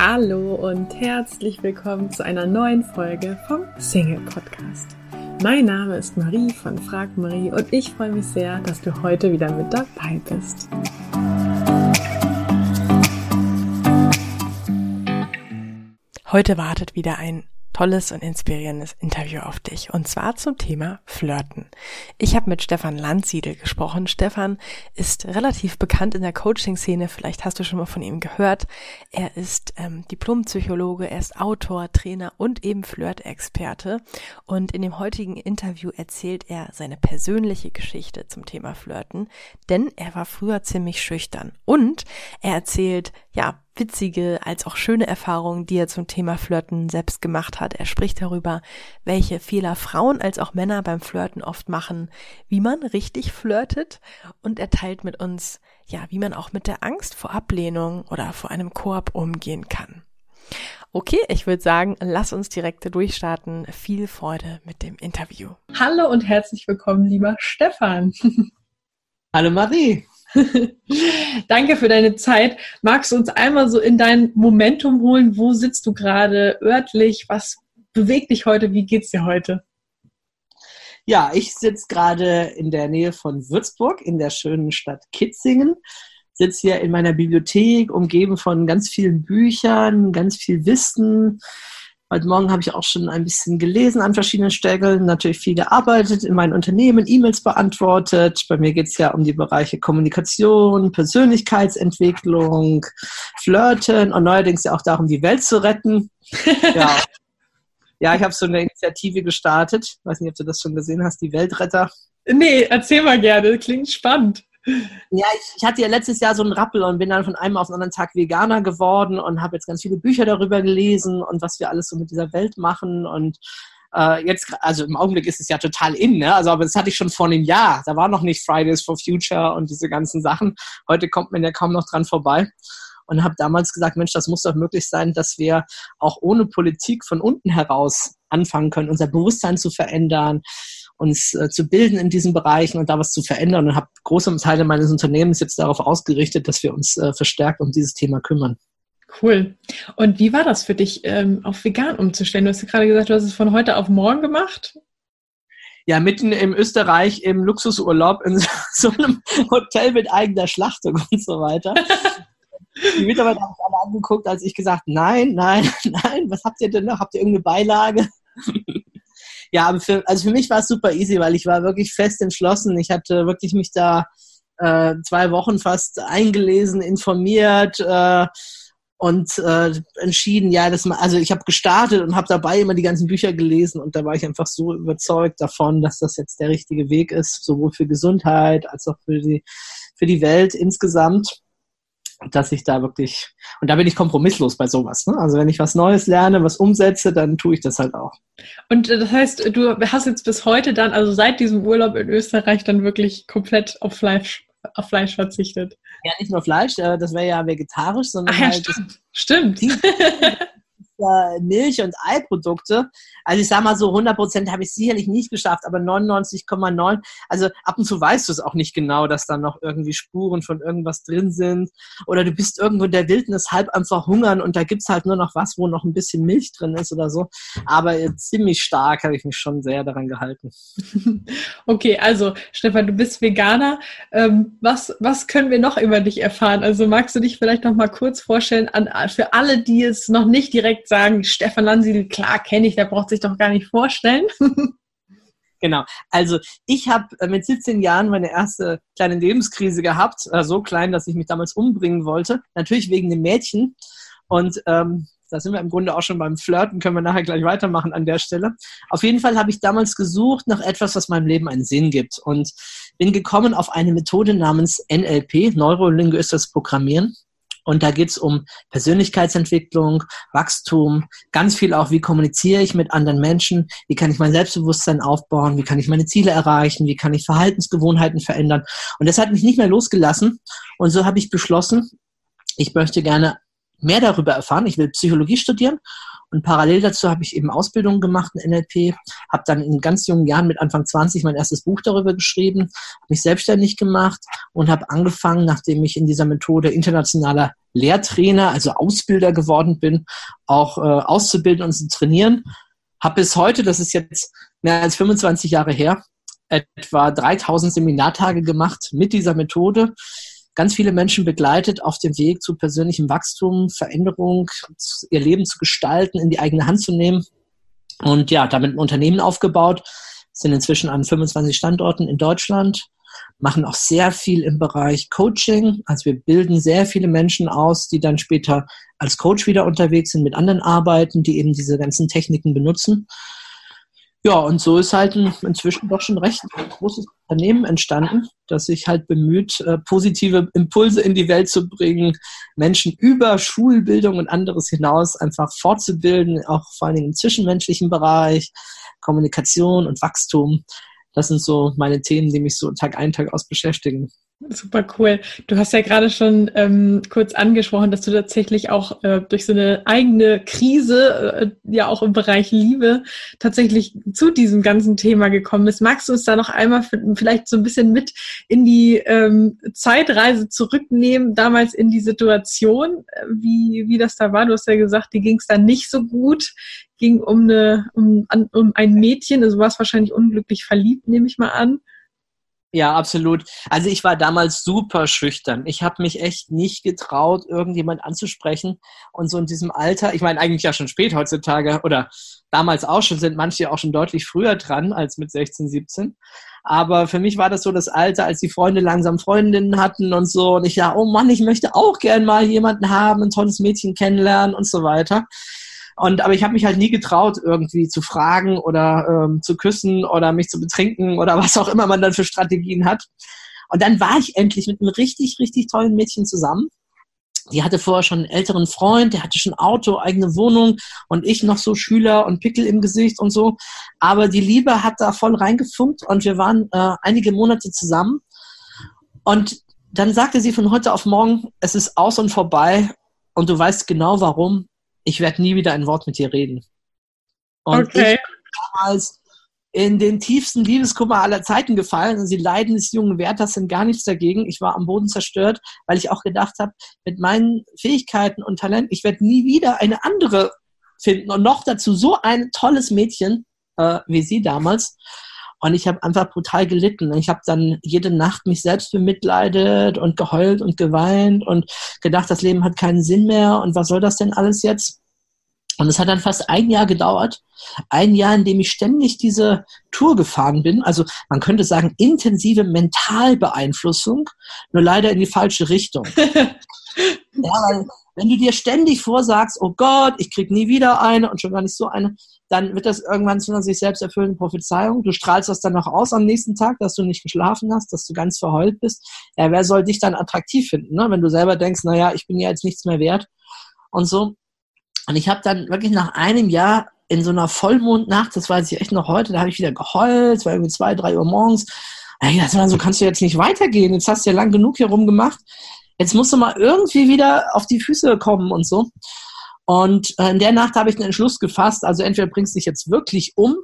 Hallo und herzlich willkommen zu einer neuen Folge vom Single Podcast. Mein Name ist Marie von Frag Marie und ich freue mich sehr, dass du heute wieder mit dabei bist. Heute wartet wieder ein tolles und inspirierendes Interview auf dich. Und zwar zum Thema Flirten. Ich habe mit Stefan Landsiedel gesprochen. Stefan ist relativ bekannt in der Coaching-Szene. Vielleicht hast du schon mal von ihm gehört. Er ist ähm, Diplompsychologe, er ist Autor, Trainer und eben Flirt-Experte. Und in dem heutigen Interview erzählt er seine persönliche Geschichte zum Thema Flirten. Denn er war früher ziemlich schüchtern. Und er erzählt, ja, witzige als auch schöne Erfahrungen, die er zum Thema Flirten selbst gemacht hat. Er spricht darüber, welche Fehler Frauen als auch Männer beim Flirten oft machen, wie man richtig flirtet und er teilt mit uns, ja, wie man auch mit der Angst vor Ablehnung oder vor einem Korb umgehen kann. Okay, ich würde sagen, lass uns direkt durchstarten. Viel Freude mit dem Interview. Hallo und herzlich willkommen, lieber Stefan. Hallo Marie. Danke für deine Zeit. Magst du uns einmal so in dein Momentum holen? Wo sitzt du gerade örtlich? Was bewegt dich heute? Wie geht's dir heute? Ja, ich sitze gerade in der Nähe von Würzburg in der schönen Stadt Kitzingen. Sitze hier in meiner Bibliothek, umgeben von ganz vielen Büchern, ganz viel Wissen Heute Morgen habe ich auch schon ein bisschen gelesen an verschiedenen Stellen, natürlich viel gearbeitet in meinen Unternehmen, E-Mails beantwortet. Bei mir geht es ja um die Bereiche Kommunikation, Persönlichkeitsentwicklung, Flirten und neuerdings ja auch darum, die Welt zu retten. Ja, ja ich habe so eine Initiative gestartet. Ich weiß nicht, ob du das schon gesehen hast, die Weltretter. Nee, erzähl mal gerne, klingt spannend. Ja, ich, ich, hatte ja letztes Jahr so einen Rappel und bin dann von einem auf den anderen Tag Veganer geworden und habe jetzt ganz viele Bücher darüber gelesen und was wir alles so mit dieser Welt machen und äh, jetzt, also im Augenblick ist es ja total in, ne? Also, aber das hatte ich schon vor einem Jahr. Da war noch nicht Fridays for Future und diese ganzen Sachen. Heute kommt man ja kaum noch dran vorbei. Und habe damals gesagt, Mensch, das muss doch möglich sein, dass wir auch ohne Politik von unten heraus anfangen können, unser Bewusstsein zu verändern, uns äh, zu bilden in diesen Bereichen und da was zu verändern und habe große Teile meines Unternehmens jetzt darauf ausgerichtet, dass wir uns äh, verstärkt um dieses Thema kümmern. Cool. Und wie war das für dich, ähm, auf vegan umzustellen? Du hast ja gerade gesagt, du hast es von heute auf morgen gemacht. Ja, mitten im Österreich im Luxusurlaub in so einem Hotel mit eigener Schlachtung und so weiter. Die Mitarbeiter haben sich alle angeguckt, als ich gesagt, nein, nein, nein, was habt ihr denn noch? Habt ihr irgendeine Beilage? Ja, aber für, also für mich war es super easy, weil ich war wirklich fest entschlossen. Ich hatte wirklich mich da äh, zwei Wochen fast eingelesen, informiert äh, und äh, entschieden, ja, das also ich habe gestartet und habe dabei immer die ganzen Bücher gelesen und da war ich einfach so überzeugt davon, dass das jetzt der richtige Weg ist, sowohl für Gesundheit als auch für die für die Welt insgesamt dass ich da wirklich, und da bin ich kompromisslos bei sowas. Ne? Also wenn ich was Neues lerne, was umsetze, dann tue ich das halt auch. Und äh, das heißt, du hast jetzt bis heute dann, also seit diesem Urlaub in Österreich, dann wirklich komplett auf Fleisch, auf Fleisch verzichtet. Ja, nicht nur Fleisch, äh, das wäre ja vegetarisch, sondern Ach ja, halt. Stimmt. stimmt. äh, Milch- und Eiprodukte. Also ich sage mal so 100 Prozent habe ich sicherlich nicht geschafft, aber 99,9. Also ab und zu weißt du es auch nicht genau, dass da noch irgendwie Spuren von irgendwas drin sind. Oder du bist irgendwo in der Wildnis halb einfach hungern und da gibt's halt nur noch was, wo noch ein bisschen Milch drin ist oder so. Aber ziemlich stark habe ich mich schon sehr daran gehalten. Okay, also Stefan, du bist Veganer. Ähm, was, was können wir noch über dich erfahren? Also magst du dich vielleicht noch mal kurz vorstellen an, für alle, die es noch nicht direkt sagen, Stefan Landsiedel, klar kenne ich, der braucht sich doch gar nicht vorstellen. Genau. Also ich habe äh, mit 17 Jahren meine erste kleine Lebenskrise gehabt, äh, so klein, dass ich mich damals umbringen wollte. Natürlich wegen dem Mädchen. Und ähm, da sind wir im Grunde auch schon beim Flirten, können wir nachher gleich weitermachen an der Stelle. Auf jeden Fall habe ich damals gesucht nach etwas, was meinem Leben einen Sinn gibt und bin gekommen auf eine Methode namens NLP, Neurolinguistisches Programmieren. Und da geht's um Persönlichkeitsentwicklung, Wachstum, ganz viel auch, wie kommuniziere ich mit anderen Menschen, wie kann ich mein Selbstbewusstsein aufbauen, wie kann ich meine Ziele erreichen, wie kann ich Verhaltensgewohnheiten verändern. Und das hat mich nicht mehr losgelassen. Und so habe ich beschlossen, ich möchte gerne mehr darüber erfahren. Ich will Psychologie studieren und parallel dazu habe ich eben Ausbildung gemacht in NLP, habe dann in ganz jungen Jahren mit Anfang 20 mein erstes Buch darüber geschrieben, habe mich selbstständig gemacht und habe angefangen, nachdem ich in dieser Methode internationaler Lehrtrainer, also Ausbilder geworden bin, auch äh, auszubilden und zu trainieren. Habe bis heute, das ist jetzt mehr als 25 Jahre her, etwa 3000 Seminartage gemacht mit dieser Methode. Ganz viele Menschen begleitet auf dem Weg zu persönlichem Wachstum, Veränderung, ihr Leben zu gestalten, in die eigene Hand zu nehmen. Und ja, damit ein Unternehmen aufgebaut, sind inzwischen an 25 Standorten in Deutschland, machen auch sehr viel im Bereich Coaching. Also wir bilden sehr viele Menschen aus, die dann später als Coach wieder unterwegs sind, mit anderen arbeiten, die eben diese ganzen Techniken benutzen. Ja, und so ist halt inzwischen doch schon recht großes Unternehmen entstanden, das sich halt bemüht, äh, positive Impulse in die Welt zu bringen, Menschen über Schulbildung und anderes hinaus einfach fortzubilden, auch vor allen Dingen im zwischenmenschlichen Bereich, Kommunikation und Wachstum. Das sind so meine Themen, die mich so Tag ein, Tag aus beschäftigen. Super cool. Du hast ja gerade schon ähm, kurz angesprochen, dass du tatsächlich auch äh, durch so eine eigene Krise, äh, ja auch im Bereich Liebe, tatsächlich zu diesem ganzen Thema gekommen bist. Magst du uns da noch einmal vielleicht so ein bisschen mit in die ähm, Zeitreise zurücknehmen, damals in die Situation, äh, wie, wie das da war? Du hast ja gesagt, dir ging es da nicht so gut, ging um, eine, um, um ein Mädchen, also warst wahrscheinlich unglücklich verliebt, nehme ich mal an. Ja, absolut. Also ich war damals super schüchtern. Ich habe mich echt nicht getraut, irgendjemand anzusprechen. Und so in diesem Alter, ich meine eigentlich ja schon spät heutzutage oder damals auch schon, sind manche auch schon deutlich früher dran als mit 16, 17. Aber für mich war das so das Alter, als die Freunde langsam Freundinnen hatten und so. Und ich ja, oh Mann, ich möchte auch gern mal jemanden haben, ein tolles Mädchen kennenlernen und so weiter. Und aber ich habe mich halt nie getraut, irgendwie zu fragen oder ähm, zu küssen oder mich zu betrinken oder was auch immer man dann für Strategien hat. Und dann war ich endlich mit einem richtig, richtig tollen Mädchen zusammen. Die hatte vorher schon einen älteren Freund, der hatte schon Auto, eigene Wohnung und ich noch so Schüler und Pickel im Gesicht und so. Aber die Liebe hat da voll reingefunkt und wir waren äh, einige Monate zusammen. Und dann sagte sie von heute auf morgen, es ist aus und vorbei und du weißt genau warum ich werde nie wieder ein Wort mit dir reden. Und okay. ich bin damals in den tiefsten Liebeskummer aller Zeiten gefallen und die Leiden des jungen Wärters sind gar nichts dagegen. Ich war am Boden zerstört, weil ich auch gedacht habe, mit meinen Fähigkeiten und Talenten, ich werde nie wieder eine andere finden und noch dazu so ein tolles Mädchen äh, wie sie damals. Und ich habe einfach brutal gelitten. Ich habe dann jede Nacht mich selbst bemitleidet und geheult und geweint und gedacht, das Leben hat keinen Sinn mehr und was soll das denn alles jetzt? Und es hat dann fast ein Jahr gedauert. Ein Jahr, in dem ich ständig diese Tour gefahren bin. Also man könnte sagen, intensive Mentalbeeinflussung, nur leider in die falsche Richtung. ja, weil wenn du dir ständig vorsagst, oh Gott, ich krieg nie wieder eine und schon gar nicht so eine, dann wird das irgendwann zu einer sich selbst erfüllenden Prophezeiung. Du strahlst das dann noch aus am nächsten Tag, dass du nicht geschlafen hast, dass du ganz verheult bist. Ja, wer soll dich dann attraktiv finden, ne? wenn du selber denkst, naja, ich bin ja jetzt nichts mehr wert und so. Und ich habe dann wirklich nach einem Jahr in so einer Vollmondnacht, das weiß ich echt noch heute, da habe ich wieder geheult, es war irgendwie zwei, drei Uhr morgens. Ja, ich dachte, so kannst du jetzt nicht weitergehen. Jetzt hast du ja lang genug hier rumgemacht jetzt musst du mal irgendwie wieder auf die Füße kommen und so. Und äh, in der Nacht habe ich einen Entschluss gefasst, also entweder bringst du dich jetzt wirklich um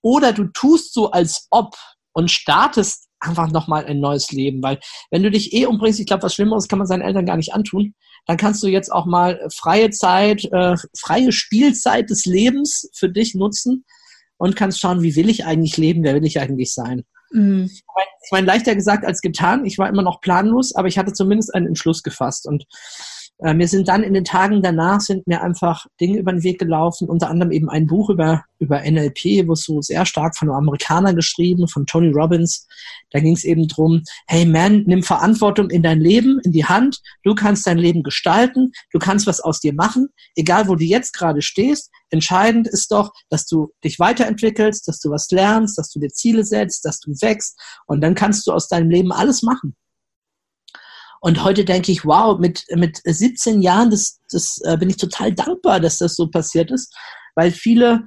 oder du tust so als ob und startest einfach nochmal ein neues Leben. Weil wenn du dich eh umbringst, ich glaube, was Schlimmeres kann man seinen Eltern gar nicht antun, dann kannst du jetzt auch mal freie Zeit, äh, freie Spielzeit des Lebens für dich nutzen und kannst schauen, wie will ich eigentlich leben, wer will ich eigentlich sein. Mhm. Ich meine, leichter gesagt als getan. Ich war immer noch planlos, aber ich hatte zumindest einen Entschluss gefasst. Und äh, mir sind dann in den Tagen danach sind mir einfach Dinge über den Weg gelaufen, unter anderem eben ein Buch über, über NLP, wo es so sehr stark von einem Amerikaner geschrieben, von Tony Robbins. Da ging es eben drum: hey man, nimm Verantwortung in dein Leben, in die Hand. Du kannst dein Leben gestalten, du kannst was aus dir machen, egal wo du jetzt gerade stehst. Entscheidend ist doch, dass du dich weiterentwickelst, dass du was lernst, dass du dir Ziele setzt, dass du wächst und dann kannst du aus deinem Leben alles machen. Und heute denke ich, wow, mit, mit 17 Jahren, das, das äh, bin ich total dankbar, dass das so passiert ist, weil viele,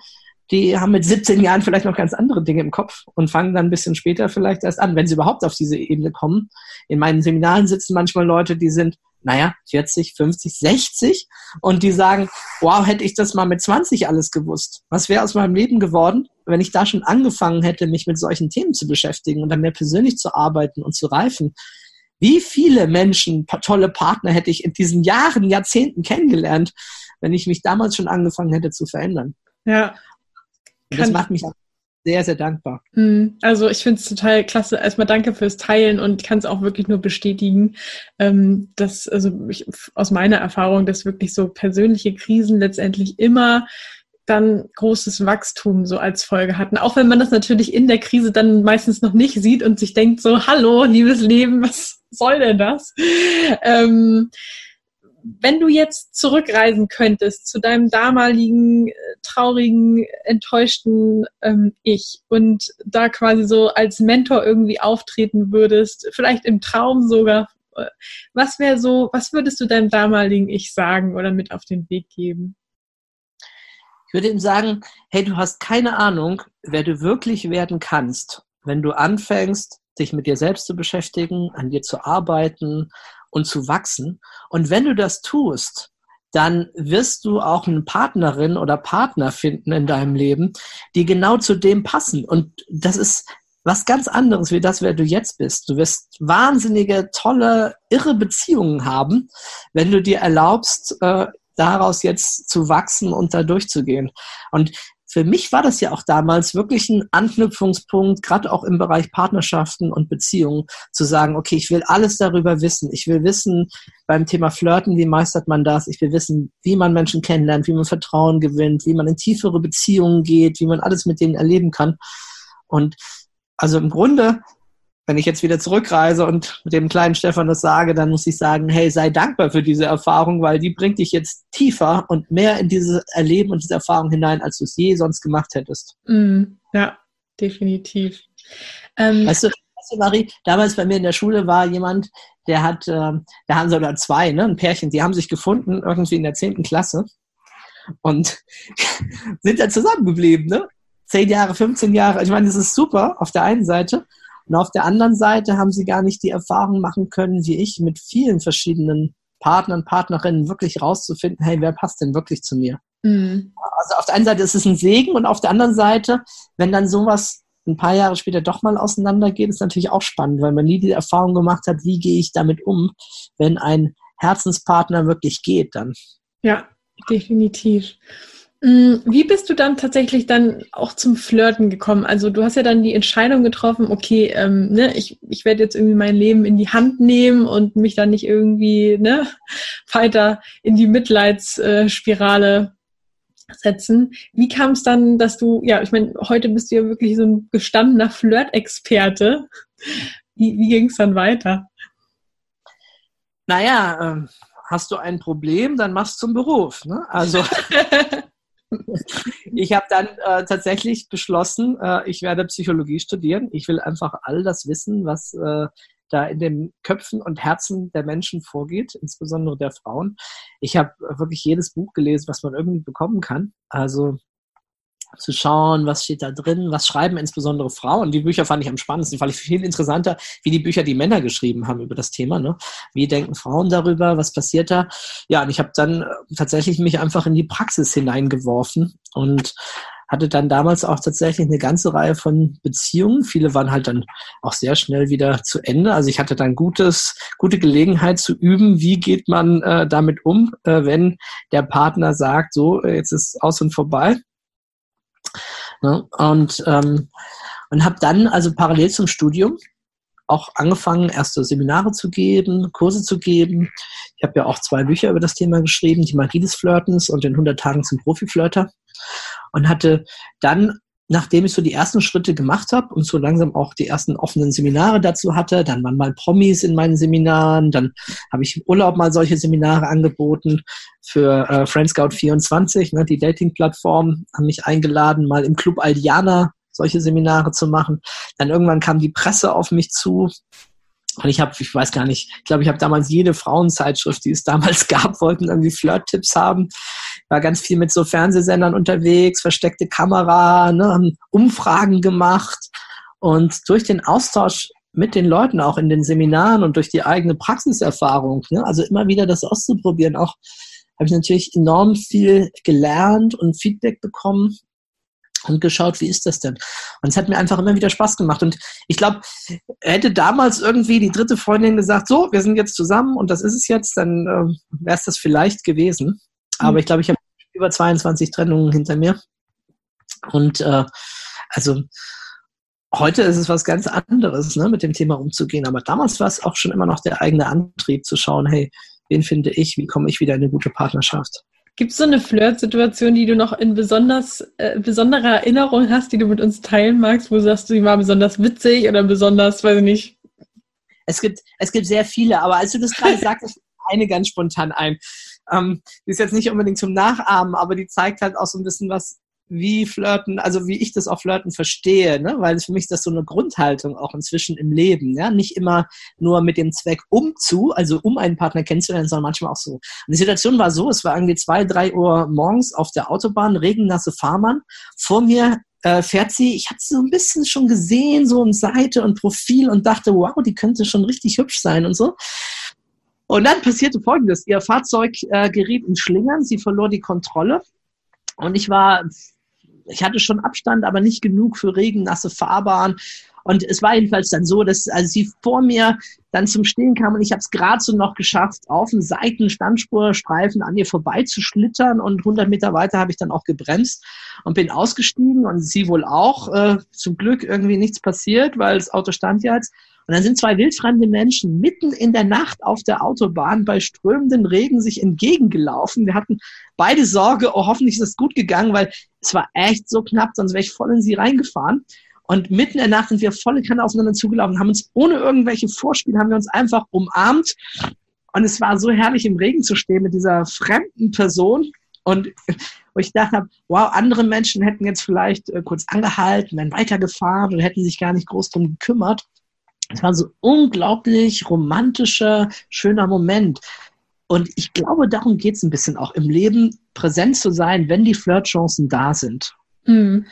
die haben mit 17 Jahren vielleicht noch ganz andere Dinge im Kopf und fangen dann ein bisschen später vielleicht erst an, wenn sie überhaupt auf diese Ebene kommen. In meinen Seminaren sitzen manchmal Leute, die sind, naja, 40, 50, 60 und die sagen, wow, hätte ich das mal mit 20 alles gewusst. Was wäre aus meinem Leben geworden, wenn ich da schon angefangen hätte, mich mit solchen Themen zu beschäftigen und dann mehr persönlich zu arbeiten und zu reifen? Wie viele Menschen, tolle Partner hätte ich in diesen Jahren, Jahrzehnten kennengelernt, wenn ich mich damals schon angefangen hätte zu verändern. Ja. das macht mich sehr, sehr dankbar. Hm, also ich finde es total klasse. Erstmal danke fürs Teilen und kann es auch wirklich nur bestätigen, ähm, dass, also ich, aus meiner Erfahrung, dass wirklich so persönliche Krisen letztendlich immer dann großes Wachstum so als Folge hatten. Auch wenn man das natürlich in der Krise dann meistens noch nicht sieht und sich denkt so, hallo, liebes Leben, was soll denn das? Ähm, wenn du jetzt zurückreisen könntest zu deinem damaligen äh, traurigen, enttäuschten ähm, Ich und da quasi so als Mentor irgendwie auftreten würdest, vielleicht im Traum sogar, äh, was wäre so, was würdest du deinem damaligen Ich sagen oder mit auf den Weg geben? Ich würde ihm sagen, hey, du hast keine Ahnung, wer du wirklich werden kannst, wenn du anfängst, dich mit dir selbst zu beschäftigen, an dir zu arbeiten und zu wachsen. Und wenn du das tust, dann wirst du auch eine Partnerin oder Partner finden in deinem Leben, die genau zu dem passen. Und das ist was ganz anderes wie das, wer du jetzt bist. Du wirst wahnsinnige, tolle, irre Beziehungen haben, wenn du dir erlaubst, äh, daraus jetzt zu wachsen und da durchzugehen. Und für mich war das ja auch damals wirklich ein Anknüpfungspunkt, gerade auch im Bereich Partnerschaften und Beziehungen, zu sagen, okay, ich will alles darüber wissen. Ich will wissen beim Thema Flirten, wie meistert man das? Ich will wissen, wie man Menschen kennenlernt, wie man Vertrauen gewinnt, wie man in tiefere Beziehungen geht, wie man alles mit denen erleben kann. Und also im Grunde wenn ich jetzt wieder zurückreise und mit dem kleinen Stefan das sage, dann muss ich sagen, hey, sei dankbar für diese Erfahrung, weil die bringt dich jetzt tiefer und mehr in dieses Erleben und diese Erfahrung hinein, als du es je sonst gemacht hättest. Mm, ja, definitiv. Ähm, weißt, du, weißt du, Marie, damals bei mir in der Schule war jemand, der hat, äh, da haben sie oder zwei, ne, ein Pärchen, die haben sich gefunden, irgendwie in der zehnten Klasse und sind dann zusammengeblieben, ne? Zehn Jahre, 15 Jahre. Ich meine, das ist super auf der einen Seite. Und auf der anderen Seite haben sie gar nicht die Erfahrung machen können, wie ich, mit vielen verschiedenen Partnern, Partnerinnen wirklich rauszufinden, hey, wer passt denn wirklich zu mir? Mhm. Also auf der einen Seite ist es ein Segen und auf der anderen Seite, wenn dann sowas ein paar Jahre später doch mal auseinandergeht, ist natürlich auch spannend, weil man nie die Erfahrung gemacht hat, wie gehe ich damit um, wenn ein Herzenspartner wirklich geht dann. Ja, definitiv. Mm, wie bist du dann tatsächlich dann auch zum Flirten gekommen? Also du hast ja dann die Entscheidung getroffen, okay, ähm, ne, ich, ich werde jetzt irgendwie mein Leben in die Hand nehmen und mich dann nicht irgendwie ne, weiter in die Mitleidsspirale setzen. Wie kam es dann, dass du, ja, ich meine, heute bist du ja wirklich so ein gestandener Flirt-Experte. Wie, wie ging es dann weiter? Naja, ähm, hast du ein Problem, dann machst du zum Beruf. Ne? Also ich habe dann äh, tatsächlich beschlossen, äh, ich werde Psychologie studieren. Ich will einfach all das wissen, was äh, da in den Köpfen und Herzen der Menschen vorgeht, insbesondere der Frauen. Ich habe wirklich jedes Buch gelesen, was man irgendwie bekommen kann. Also zu schauen, was steht da drin, was schreiben insbesondere Frauen. Die Bücher fand ich am spannendsten, fand ich viel interessanter, wie die Bücher, die Männer geschrieben haben über das Thema. Ne? Wie denken Frauen darüber, was passiert da? Ja, und ich habe dann äh, tatsächlich mich einfach in die Praxis hineingeworfen und hatte dann damals auch tatsächlich eine ganze Reihe von Beziehungen. Viele waren halt dann auch sehr schnell wieder zu Ende. Also ich hatte dann gutes, gute Gelegenheit zu üben, wie geht man äh, damit um, äh, wenn der Partner sagt, so, äh, jetzt ist aus und vorbei. Ne? Und, ähm, und habe dann also parallel zum Studium auch angefangen, erste Seminare zu geben, Kurse zu geben. Ich habe ja auch zwei Bücher über das Thema geschrieben, die Magie des Flirtens und den 100 Tagen zum Profiflirter. Und hatte dann nachdem ich so die ersten Schritte gemacht habe und so langsam auch die ersten offenen Seminare dazu hatte, dann waren mal Promis in meinen Seminaren, dann habe ich im Urlaub mal solche Seminare angeboten für äh, Friendscout 24, ne, die Dating-Plattform, haben mich eingeladen, mal im Club Aldiana solche Seminare zu machen. Dann irgendwann kam die Presse auf mich zu und ich habe, ich weiß gar nicht, ich glaube, ich habe damals jede Frauenzeitschrift, die es damals gab, wollten irgendwie Flirt-Tipps haben. War ganz viel mit so Fernsehsendern unterwegs, versteckte Kamera, ne, haben Umfragen gemacht. Und durch den Austausch mit den Leuten auch in den Seminaren und durch die eigene Praxiserfahrung, ne, also immer wieder das auszuprobieren, auch habe ich natürlich enorm viel gelernt und Feedback bekommen und geschaut, wie ist das denn? Und es hat mir einfach immer wieder Spaß gemacht. Und ich glaube, hätte damals irgendwie die dritte Freundin gesagt, so, wir sind jetzt zusammen und das ist es jetzt, dann äh, wäre es das vielleicht gewesen. Aber mhm. ich glaube, ich habe über 22 Trennungen hinter mir. Und äh, also heute ist es was ganz anderes, ne, mit dem Thema umzugehen. Aber damals war es auch schon immer noch der eigene Antrieb zu schauen, hey, wen finde ich, wie komme ich wieder in eine gute Partnerschaft? Gibt es so eine Flirt-Situation, die du noch in besonders, äh, besonderer Erinnerung hast, die du mit uns teilen magst, wo du sagst, die war besonders witzig oder besonders, weiß ich nicht? Es gibt, es gibt sehr viele, aber als du das gerade sagst, eine ganz spontan ein. Ähm, die ist jetzt nicht unbedingt zum Nachahmen, aber die zeigt halt auch so ein bisschen was, wie Flirten, also wie ich das auch Flirten verstehe, ne? weil für mich ist das so eine Grundhaltung auch inzwischen im Leben, ja, nicht immer nur mit dem Zweck um zu, also um einen Partner kennenzulernen, sondern manchmal auch so. Und die Situation war so, es war irgendwie zwei, drei Uhr morgens auf der Autobahn, regennasse Fahrmann, vor mir äh, fährt sie, ich hatte sie so ein bisschen schon gesehen, so in Seite und Profil und dachte, wow, die könnte schon richtig hübsch sein und so. Und dann passierte Folgendes. Ihr Fahrzeug äh, geriet in Schlingern, sie verlor die Kontrolle. Und ich war ich hatte schon Abstand, aber nicht genug für regennasse Fahrbahn. Und es war jedenfalls dann so, dass als sie vor mir dann zum Stehen kam und ich habe es gerade so noch geschafft, auf dem Seitenstandspurstreifen an ihr vorbeizuschlittern und 100 Meter weiter habe ich dann auch gebremst und bin ausgestiegen und sie wohl auch. Äh, zum Glück irgendwie nichts passiert, weil das Auto stand ja jetzt. Und dann sind zwei wildfremde Menschen mitten in der Nacht auf der Autobahn bei strömenden Regen sich entgegengelaufen. Wir hatten beide Sorge, oh, hoffentlich ist es gut gegangen, weil es war echt so knapp, sonst wäre ich voll in sie reingefahren. Und mitten in der Nacht sind wir volle Kanne aufeinander zugelaufen, haben uns ohne irgendwelche Vorspiele, haben wir uns einfach umarmt. Und es war so herrlich, im Regen zu stehen mit dieser fremden Person. Und wo ich dachte, wow, andere Menschen hätten jetzt vielleicht äh, kurz angehalten, wären weitergefahren und hätten sich gar nicht groß drum gekümmert. Es war so unglaublich romantischer, schöner Moment. Und ich glaube, darum geht es ein bisschen auch im Leben, präsent zu sein, wenn die Flirtchancen da sind. Mhm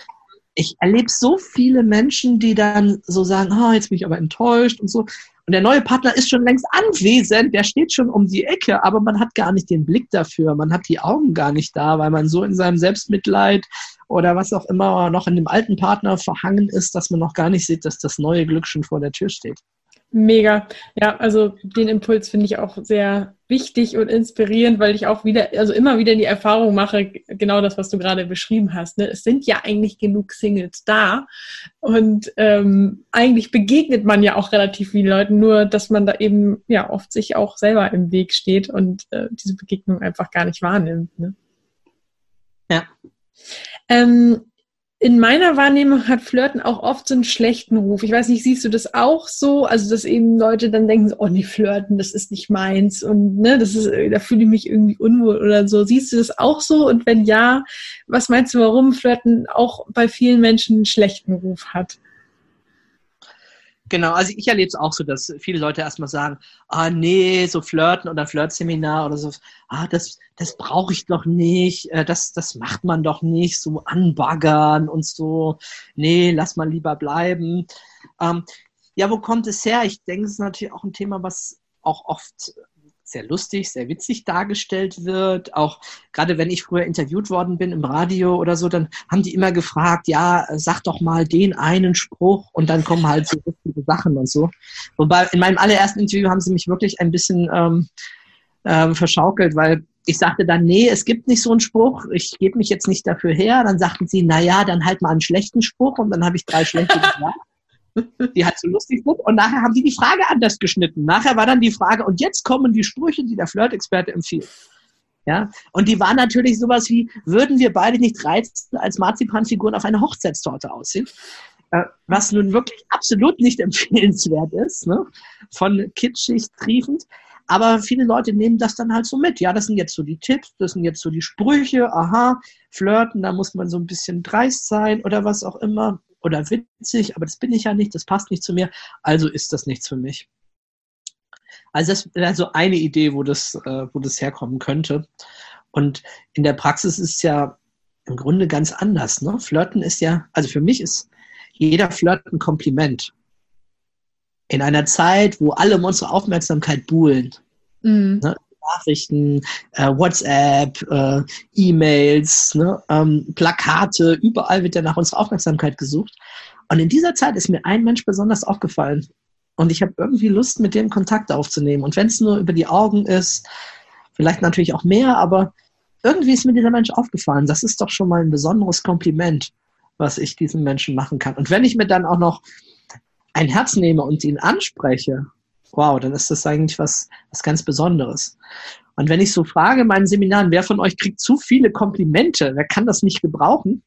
ich erlebe so viele Menschen, die dann so sagen, oh, jetzt bin ich aber enttäuscht und so. Und der neue Partner ist schon längst anwesend, der steht schon um die Ecke, aber man hat gar nicht den Blick dafür, man hat die Augen gar nicht da, weil man so in seinem Selbstmitleid oder was auch immer noch in dem alten Partner verhangen ist, dass man noch gar nicht sieht, dass das neue Glück schon vor der Tür steht. Mega. Ja, also den Impuls finde ich auch sehr wichtig und inspirierend, weil ich auch wieder, also immer wieder die Erfahrung mache, genau das, was du gerade beschrieben hast. Ne? Es sind ja eigentlich genug Singles da und ähm, eigentlich begegnet man ja auch relativ vielen Leuten, nur dass man da eben ja oft sich auch selber im Weg steht und äh, diese Begegnung einfach gar nicht wahrnimmt. Ne? Ja. Ähm, in meiner Wahrnehmung hat Flirten auch oft so einen schlechten Ruf. Ich weiß nicht, siehst du das auch so? Also, dass eben Leute dann denken, oh nee, Flirten, das ist nicht meins und ne, das ist, da fühle ich mich irgendwie unwohl oder so. Siehst du das auch so? Und wenn ja, was meinst du, warum Flirten auch bei vielen Menschen einen schlechten Ruf hat? Genau, also ich erlebe es auch so, dass viele Leute erstmal sagen, ah nee, so Flirten oder Flirtseminar oder so, ah, das, das brauche ich doch nicht, äh, das, das macht man doch nicht, so anbaggern und so, nee, lass mal lieber bleiben. Ähm, ja, wo kommt es her? Ich denke, es ist natürlich auch ein Thema, was auch oft sehr lustig, sehr witzig dargestellt wird. Auch gerade wenn ich früher interviewt worden bin im Radio oder so, dann haben die immer gefragt, ja, sag doch mal den einen Spruch und dann kommen halt so lustige Sachen und so. Wobei in meinem allerersten Interview haben sie mich wirklich ein bisschen ähm, ähm, verschaukelt, weil ich sagte dann, nee, es gibt nicht so einen Spruch, ich gebe mich jetzt nicht dafür her. Dann sagten sie, na ja, dann halt mal einen schlechten Spruch und dann habe ich drei schlechte gesagt die halt so lustig sind. Und nachher haben die die Frage anders geschnitten. Nachher war dann die Frage, und jetzt kommen die Sprüche, die der Flirt-Experte empfiehlt. Ja, und die war natürlich sowas wie, würden wir beide nicht reizend als Marzipanfiguren auf einer Hochzeitstorte aussehen? Äh, was nun wirklich absolut nicht empfehlenswert ist, ne? von kitschig, triefend. Aber viele Leute nehmen das dann halt so mit. Ja, das sind jetzt so die Tipps, das sind jetzt so die Sprüche, aha, flirten, da muss man so ein bisschen dreist sein oder was auch immer oder witzig, aber das bin ich ja nicht, das passt nicht zu mir, also ist das nichts für mich. Also das wäre so eine Idee, wo das, äh, wo das herkommen könnte. Und in der Praxis ist es ja im Grunde ganz anders. Ne? Flirten ist ja, also für mich ist jeder Flirt ein Kompliment. In einer Zeit, wo alle um unsere Aufmerksamkeit buhlen. Mhm. Ne? Nachrichten, äh, WhatsApp, äh, E-Mails, ne, ähm, Plakate, überall wird ja nach unserer Aufmerksamkeit gesucht. Und in dieser Zeit ist mir ein Mensch besonders aufgefallen. Und ich habe irgendwie Lust, mit dem Kontakt aufzunehmen. Und wenn es nur über die Augen ist, vielleicht natürlich auch mehr, aber irgendwie ist mir dieser Mensch aufgefallen. Das ist doch schon mal ein besonderes Kompliment, was ich diesem Menschen machen kann. Und wenn ich mir dann auch noch ein Herz nehme und ihn anspreche, wow, dann ist das eigentlich was, was ganz Besonderes. Und wenn ich so frage in meinen Seminaren, wer von euch kriegt zu viele Komplimente, wer kann das nicht gebrauchen,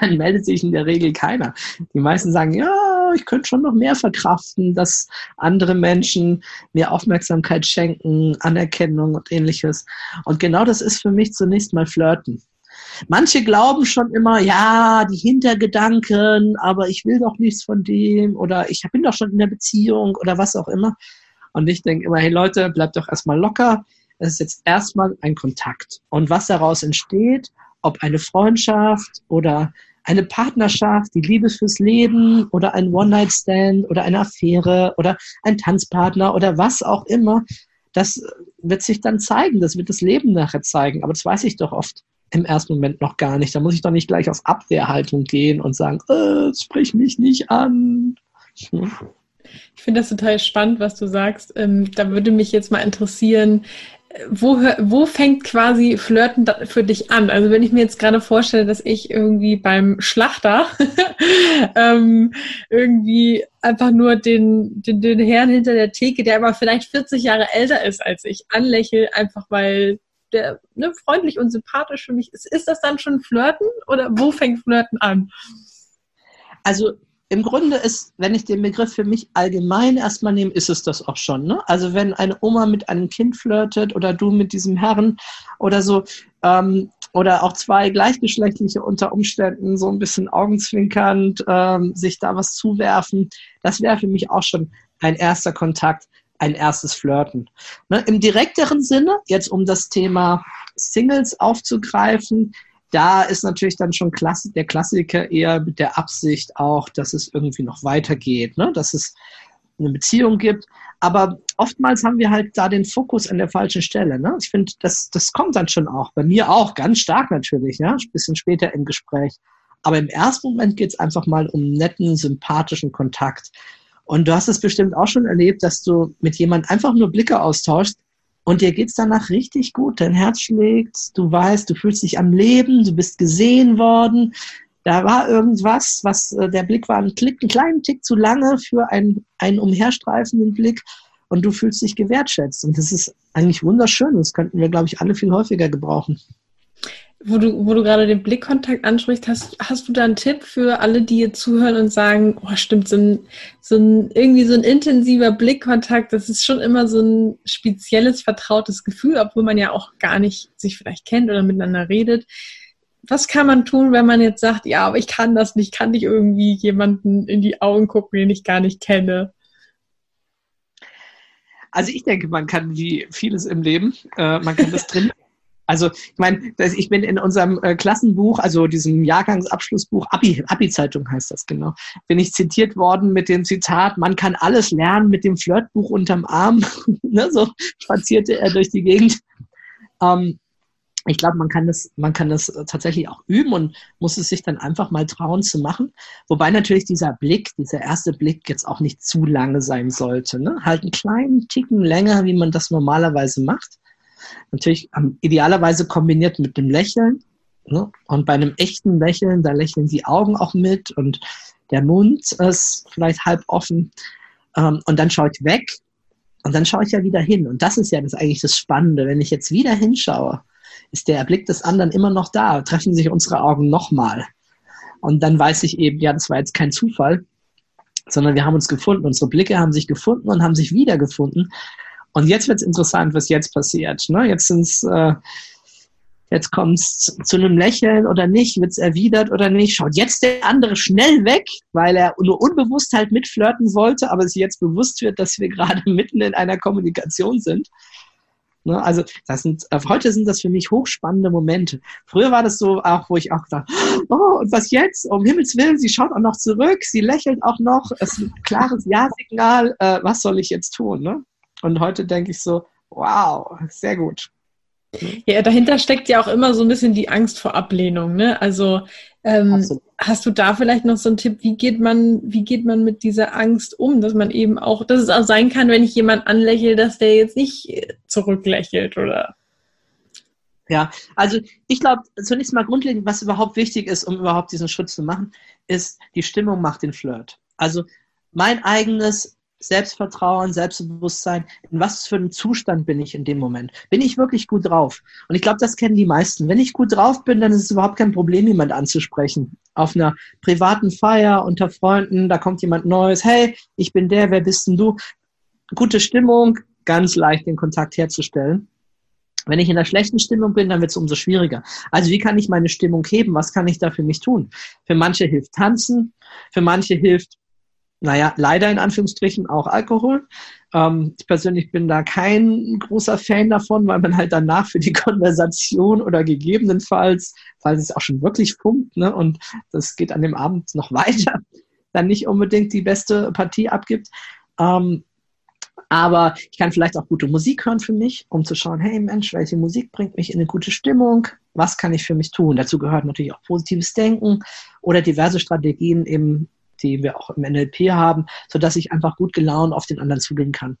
dann meldet sich in der Regel keiner. Die meisten sagen, ja, ich könnte schon noch mehr verkraften, dass andere Menschen mir Aufmerksamkeit schenken, Anerkennung und ähnliches. Und genau das ist für mich zunächst mal Flirten. Manche glauben schon immer, ja, die Hintergedanken, aber ich will doch nichts von dem oder ich bin doch schon in der Beziehung oder was auch immer. Und ich denke immer, hey Leute, bleibt doch erstmal locker. Es ist jetzt erstmal ein Kontakt. Und was daraus entsteht, ob eine Freundschaft oder eine Partnerschaft, die Liebe fürs Leben oder ein One-Night-Stand oder eine Affäre oder ein Tanzpartner oder was auch immer, das wird sich dann zeigen, das wird das Leben nachher zeigen. Aber das weiß ich doch oft im ersten Moment noch gar nicht. Da muss ich doch nicht gleich aus Abwehrhaltung gehen und sagen, äh, sprich mich nicht an. Ich finde das total spannend, was du sagst. Ähm, da würde mich jetzt mal interessieren, wo, wo fängt quasi Flirten für dich an? Also wenn ich mir jetzt gerade vorstelle, dass ich irgendwie beim Schlachter ähm, irgendwie einfach nur den, den, den Herrn hinter der Theke, der aber vielleicht 40 Jahre älter ist als ich, anlächle, einfach weil der ne, freundlich und sympathisch für mich ist. Ist das dann schon Flirten oder wo fängt Flirten an? Also im Grunde ist, wenn ich den Begriff für mich allgemein erstmal nehme, ist es das auch schon. Ne? Also wenn eine Oma mit einem Kind flirtet oder du mit diesem Herrn oder so, ähm, oder auch zwei gleichgeschlechtliche unter Umständen so ein bisschen augenzwinkernd ähm, sich da was zuwerfen, das wäre für mich auch schon ein erster Kontakt, ein erstes Flirten. Ne? Im direkteren Sinne, jetzt um das Thema Singles aufzugreifen, da ist natürlich dann schon Klasse, der Klassiker eher mit der Absicht auch, dass es irgendwie noch weitergeht, ne? dass es eine Beziehung gibt. Aber oftmals haben wir halt da den Fokus an der falschen Stelle. Ne? Ich finde, das, das kommt dann schon auch. Bei mir auch, ganz stark natürlich, ja, ein bisschen später im Gespräch. Aber im ersten Moment geht es einfach mal um netten, sympathischen Kontakt. Und du hast es bestimmt auch schon erlebt, dass du mit jemand einfach nur Blicke austauschst und dir geht's danach richtig gut. Dein Herz schlägt, du weißt, du fühlst dich am Leben, du bist gesehen worden. Da war irgendwas, was äh, der Blick war ein, Klick, einen kleinen Tick zu lange für einen, einen umherstreifenden Blick und du fühlst dich gewertschätzt. Und das ist eigentlich wunderschön. Das könnten wir, glaube ich, alle viel häufiger gebrauchen wo du, wo du gerade den Blickkontakt ansprichst, hast, hast du da einen Tipp für alle, die hier zuhören und sagen, oh, stimmt, so ein, so ein, irgendwie so ein intensiver Blickkontakt, das ist schon immer so ein spezielles, vertrautes Gefühl, obwohl man ja auch gar nicht sich vielleicht kennt oder miteinander redet. Was kann man tun, wenn man jetzt sagt, ja, aber ich kann das nicht, kann ich irgendwie jemanden in die Augen gucken, den ich gar nicht kenne? Also ich denke, man kann wie vieles im Leben, äh, man kann das drin Also ich meine, ich bin in unserem äh, Klassenbuch, also diesem Jahrgangsabschlussbuch, Abi, Abi-Zeitung heißt das genau, bin ich zitiert worden mit dem Zitat, man kann alles lernen mit dem Flirtbuch unterm Arm. ne, so spazierte er durch die Gegend. Ähm, ich glaube, man kann das, man kann das tatsächlich auch üben und muss es sich dann einfach mal trauen zu machen. Wobei natürlich dieser Blick, dieser erste Blick jetzt auch nicht zu lange sein sollte. Ne? Halt einen kleinen Ticken länger, wie man das normalerweise macht. Natürlich ähm, idealerweise kombiniert mit dem Lächeln. Ne? Und bei einem echten Lächeln, da lächeln die Augen auch mit und der Mund ist vielleicht halb offen. Ähm, und dann schaue ich weg und dann schaue ich ja wieder hin. Und das ist ja das eigentlich das Spannende. Wenn ich jetzt wieder hinschaue, ist der Blick des anderen immer noch da. Treffen sich unsere Augen nochmal. Und dann weiß ich eben, ja, das war jetzt kein Zufall, sondern wir haben uns gefunden. Unsere Blicke haben sich gefunden und haben sich wiedergefunden. Und jetzt wird es interessant, was jetzt passiert. Ne? Jetzt sind's, äh, jetzt kommt es zu einem Lächeln oder nicht, wird es erwidert oder nicht. Schaut jetzt der andere schnell weg, weil er nur unbewusst halt mitflirten wollte, aber es jetzt bewusst wird, dass wir gerade mitten in einer Kommunikation sind. Ne? Also das sind, äh, heute sind das für mich hochspannende Momente. Früher war das so auch, wo ich auch dachte, oh, und was jetzt? Um Himmels Willen, sie schaut auch noch zurück, sie lächelt auch noch, es ist ein klares Ja-Signal, äh, was soll ich jetzt tun? Ne? Und heute denke ich so, Wow, sehr gut. Ja, dahinter steckt ja auch immer so ein bisschen die Angst vor Ablehnung. Ne? Also ähm, hast du da vielleicht noch so einen Tipp, wie geht man, wie geht man mit dieser Angst um, dass man eben auch, dass es auch sein kann, wenn ich jemand anlächle, dass der jetzt nicht zurücklächelt oder? Ja, also ich glaube, zunächst mal grundlegend, was überhaupt wichtig ist, um überhaupt diesen Schritt zu machen, ist, die Stimmung macht den Flirt. Also mein eigenes Selbstvertrauen, Selbstbewusstsein, in was für einem Zustand bin ich in dem Moment? Bin ich wirklich gut drauf? Und ich glaube, das kennen die meisten. Wenn ich gut drauf bin, dann ist es überhaupt kein Problem, jemand anzusprechen. Auf einer privaten Feier unter Freunden, da kommt jemand Neues. Hey, ich bin der, wer bist denn du? Gute Stimmung, ganz leicht den Kontakt herzustellen. Wenn ich in einer schlechten Stimmung bin, dann wird es umso schwieriger. Also wie kann ich meine Stimmung heben? Was kann ich da für mich tun? Für manche hilft Tanzen, für manche hilft naja, leider in Anführungsstrichen auch Alkohol. Ähm, ich persönlich bin da kein großer Fan davon, weil man halt danach für die Konversation oder gegebenenfalls, falls es auch schon wirklich funkt, ne, und das geht an dem Abend noch weiter, dann nicht unbedingt die beste Partie abgibt. Ähm, aber ich kann vielleicht auch gute Musik hören für mich, um zu schauen, hey Mensch, welche Musik bringt mich in eine gute Stimmung? Was kann ich für mich tun? Dazu gehört natürlich auch positives Denken oder diverse Strategien eben die wir auch im NLP haben, so dass ich einfach gut gelaunt auf den anderen zugehen kann.